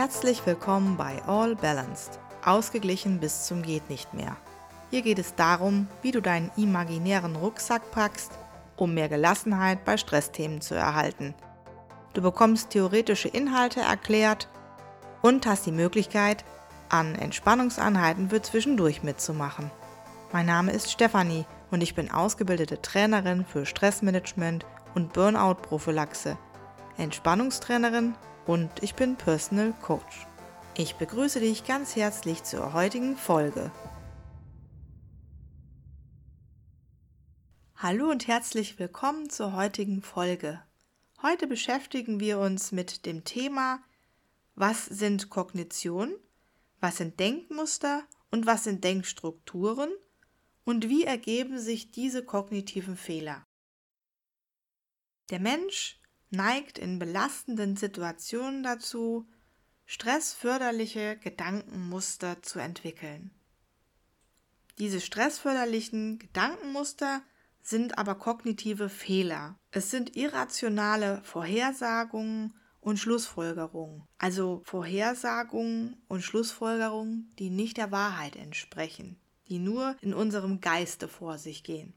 Herzlich willkommen bei All Balanced, ausgeglichen bis zum geht nicht mehr. Hier geht es darum, wie du deinen imaginären Rucksack packst, um mehr Gelassenheit bei Stressthemen zu erhalten. Du bekommst theoretische Inhalte erklärt und hast die Möglichkeit, an Entspannungseinheiten für zwischendurch mitzumachen. Mein Name ist Stefanie und ich bin ausgebildete Trainerin für Stressmanagement und Burnout-Prophylaxe, Entspannungstrainerin und ich bin Personal Coach. Ich begrüße dich ganz herzlich zur heutigen Folge. Hallo und herzlich willkommen zur heutigen Folge. Heute beschäftigen wir uns mit dem Thema, was sind Kognition, was sind Denkmuster und was sind Denkstrukturen und wie ergeben sich diese kognitiven Fehler. Der Mensch neigt in belastenden Situationen dazu, stressförderliche Gedankenmuster zu entwickeln. Diese stressförderlichen Gedankenmuster sind aber kognitive Fehler. Es sind irrationale Vorhersagungen und Schlussfolgerungen, also Vorhersagungen und Schlussfolgerungen, die nicht der Wahrheit entsprechen, die nur in unserem Geiste vor sich gehen.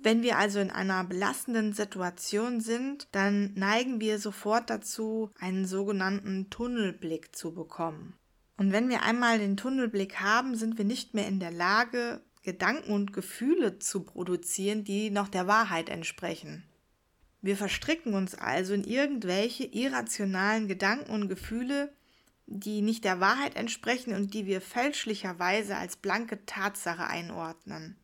Wenn wir also in einer belastenden Situation sind, dann neigen wir sofort dazu, einen sogenannten Tunnelblick zu bekommen. Und wenn wir einmal den Tunnelblick haben, sind wir nicht mehr in der Lage, Gedanken und Gefühle zu produzieren, die noch der Wahrheit entsprechen. Wir verstricken uns also in irgendwelche irrationalen Gedanken und Gefühle, die nicht der Wahrheit entsprechen und die wir fälschlicherweise als blanke Tatsache einordnen.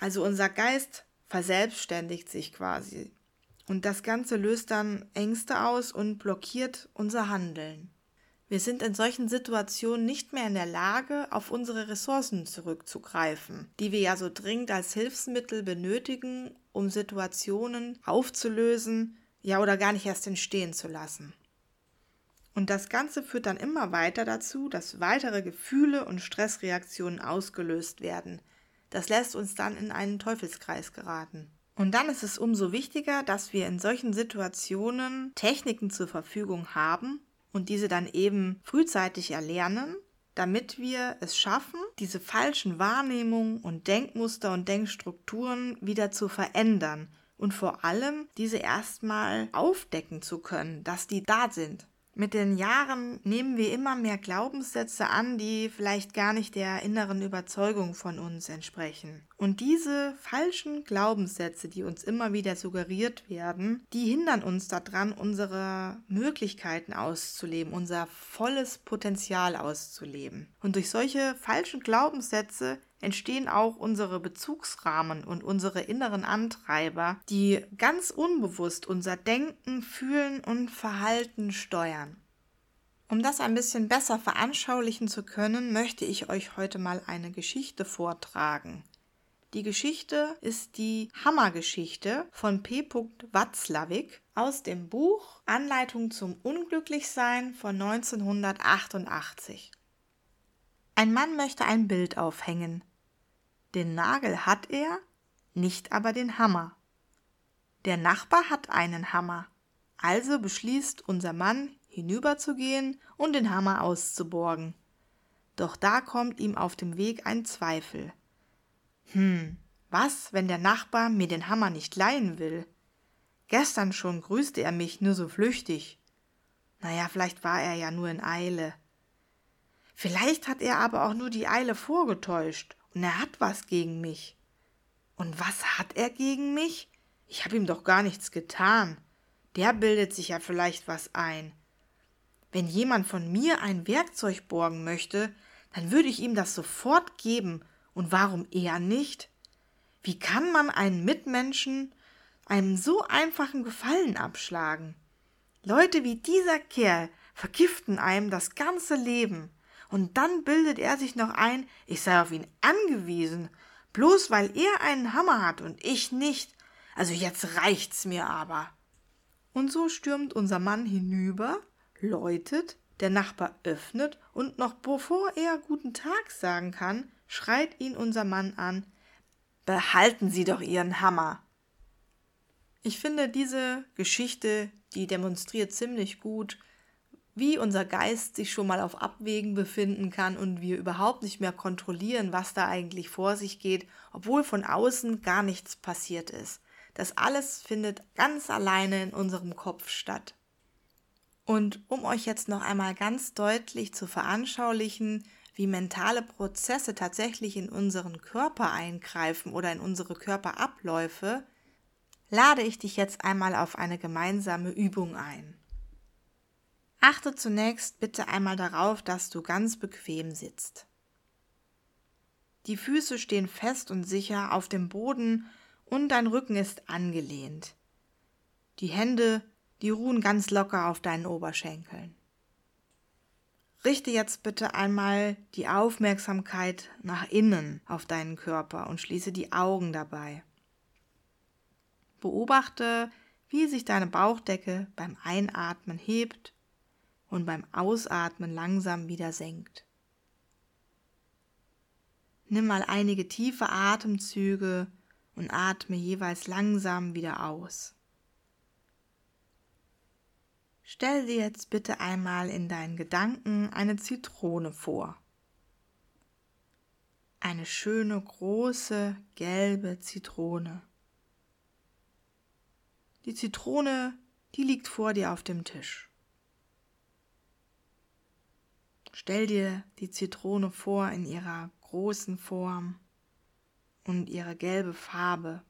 Also unser Geist verselbstständigt sich quasi. Und das Ganze löst dann Ängste aus und blockiert unser Handeln. Wir sind in solchen Situationen nicht mehr in der Lage, auf unsere Ressourcen zurückzugreifen, die wir ja so dringend als Hilfsmittel benötigen, um Situationen aufzulösen, ja oder gar nicht erst entstehen zu lassen. Und das Ganze führt dann immer weiter dazu, dass weitere Gefühle und Stressreaktionen ausgelöst werden, das lässt uns dann in einen Teufelskreis geraten. Und dann ist es umso wichtiger, dass wir in solchen Situationen Techniken zur Verfügung haben und diese dann eben frühzeitig erlernen, damit wir es schaffen, diese falschen Wahrnehmungen und Denkmuster und Denkstrukturen wieder zu verändern und vor allem diese erstmal aufdecken zu können, dass die da sind. Mit den Jahren nehmen wir immer mehr Glaubenssätze an, die vielleicht gar nicht der inneren Überzeugung von uns entsprechen. Und diese falschen Glaubenssätze, die uns immer wieder suggeriert werden, die hindern uns daran, unsere Möglichkeiten auszuleben, unser volles Potenzial auszuleben. Und durch solche falschen Glaubenssätze entstehen auch unsere Bezugsrahmen und unsere inneren Antreiber, die ganz unbewusst unser Denken, Fühlen und Verhalten steuern. Um das ein bisschen besser veranschaulichen zu können, möchte ich euch heute mal eine Geschichte vortragen. Die Geschichte ist die Hammergeschichte von P. Watzlawick aus dem Buch Anleitung zum Unglücklichsein von 1988. Ein Mann möchte ein Bild aufhängen. Den Nagel hat er, nicht aber den Hammer. Der Nachbar hat einen Hammer, also beschließt unser Mann hinüberzugehen und den Hammer auszuborgen. Doch da kommt ihm auf dem Weg ein Zweifel. Hm, was, wenn der Nachbar mir den Hammer nicht leihen will? Gestern schon grüßte er mich nur so flüchtig. Naja, vielleicht war er ja nur in Eile. Vielleicht hat er aber auch nur die Eile vorgetäuscht und er hat was gegen mich. Und was hat er gegen mich? Ich habe ihm doch gar nichts getan. Der bildet sich ja vielleicht was ein. Wenn jemand von mir ein Werkzeug borgen möchte, dann würde ich ihm das sofort geben. Und warum er nicht? Wie kann man einen Mitmenschen einem so einfachen Gefallen abschlagen? Leute wie dieser Kerl vergiften einem das ganze Leben. Und dann bildet er sich noch ein, ich sei auf ihn angewiesen, bloß weil er einen Hammer hat und ich nicht. Also jetzt reicht's mir aber. Und so stürmt unser Mann hinüber, läutet, der Nachbar öffnet und noch bevor er guten Tag sagen kann, schreit ihn unser Mann an Behalten Sie doch Ihren Hammer. Ich finde diese Geschichte, die demonstriert ziemlich gut, wie unser Geist sich schon mal auf Abwägen befinden kann und wir überhaupt nicht mehr kontrollieren, was da eigentlich vor sich geht, obwohl von außen gar nichts passiert ist. Das alles findet ganz alleine in unserem Kopf statt. Und um euch jetzt noch einmal ganz deutlich zu veranschaulichen, wie mentale Prozesse tatsächlich in unseren Körper eingreifen oder in unsere Körperabläufe, lade ich dich jetzt einmal auf eine gemeinsame Übung ein. Achte zunächst bitte einmal darauf, dass du ganz bequem sitzt. Die Füße stehen fest und sicher auf dem Boden und dein Rücken ist angelehnt. Die Hände, die ruhen ganz locker auf deinen Oberschenkeln. Richte jetzt bitte einmal die Aufmerksamkeit nach innen auf deinen Körper und schließe die Augen dabei. Beobachte, wie sich deine Bauchdecke beim Einatmen hebt und beim Ausatmen langsam wieder senkt. Nimm mal einige tiefe Atemzüge und atme jeweils langsam wieder aus. Stell dir jetzt bitte einmal in deinen Gedanken eine Zitrone vor. Eine schöne große gelbe Zitrone. Die Zitrone, die liegt vor dir auf dem Tisch. Stell dir die Zitrone vor in ihrer großen Form und ihre gelbe Farbe.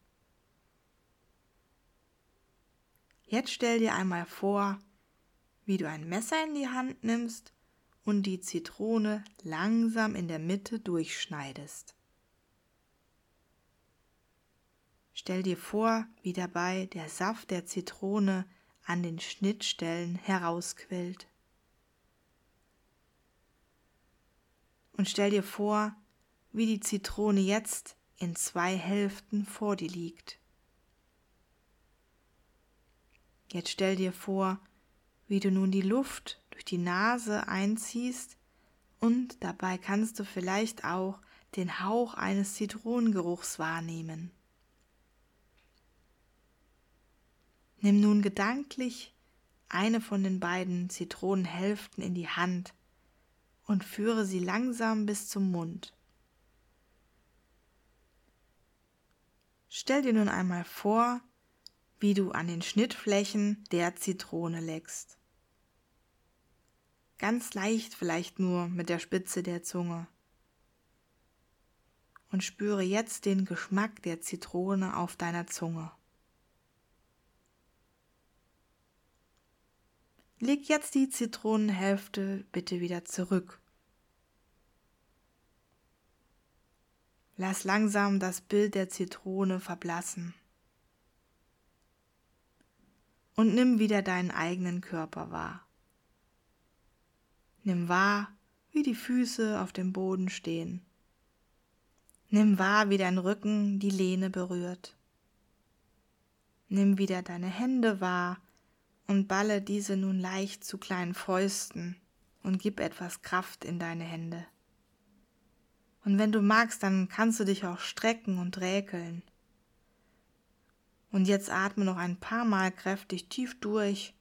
Jetzt stell dir einmal vor, wie du ein Messer in die Hand nimmst und die Zitrone langsam in der Mitte durchschneidest. Stell dir vor, wie dabei der Saft der Zitrone an den Schnittstellen herausquillt. Und stell dir vor, wie die Zitrone jetzt in zwei Hälften vor dir liegt. Jetzt stell dir vor, wie du nun die Luft durch die Nase einziehst und dabei kannst du vielleicht auch den Hauch eines Zitronengeruchs wahrnehmen. Nimm nun gedanklich eine von den beiden Zitronenhälften in die Hand und führe sie langsam bis zum Mund. Stell dir nun einmal vor, wie du an den Schnittflächen der Zitrone leckst. Ganz leicht vielleicht nur mit der Spitze der Zunge. Und spüre jetzt den Geschmack der Zitrone auf deiner Zunge. Leg jetzt die Zitronenhälfte bitte wieder zurück. Lass langsam das Bild der Zitrone verblassen. Und nimm wieder deinen eigenen Körper wahr. Nimm wahr, wie die Füße auf dem Boden stehen. Nimm wahr, wie dein Rücken die Lehne berührt. Nimm wieder deine Hände wahr, und balle diese nun leicht zu kleinen Fäusten und gib etwas Kraft in deine Hände. Und wenn du magst, dann kannst du dich auch strecken und räkeln. Und jetzt atme noch ein paar Mal kräftig tief durch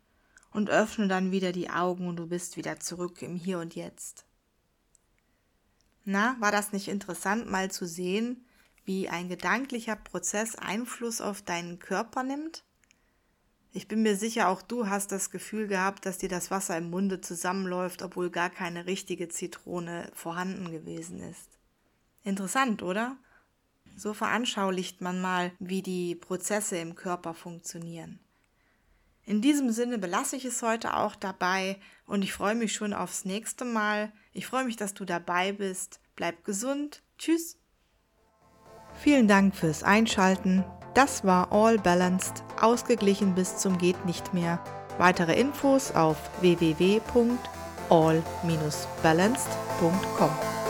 und öffne dann wieder die Augen und du bist wieder zurück im Hier und Jetzt. Na, war das nicht interessant, mal zu sehen, wie ein gedanklicher Prozess Einfluss auf deinen Körper nimmt? Ich bin mir sicher, auch du hast das Gefühl gehabt, dass dir das Wasser im Munde zusammenläuft, obwohl gar keine richtige Zitrone vorhanden gewesen ist. Interessant, oder? So veranschaulicht man mal, wie die Prozesse im Körper funktionieren. In diesem Sinne belasse ich es heute auch dabei und ich freue mich schon aufs nächste Mal. Ich freue mich, dass du dabei bist. Bleib gesund. Tschüss. Vielen Dank fürs Einschalten. Das war All Balanced, ausgeglichen bis zum geht nicht mehr. Weitere Infos auf www.all-balanced.com.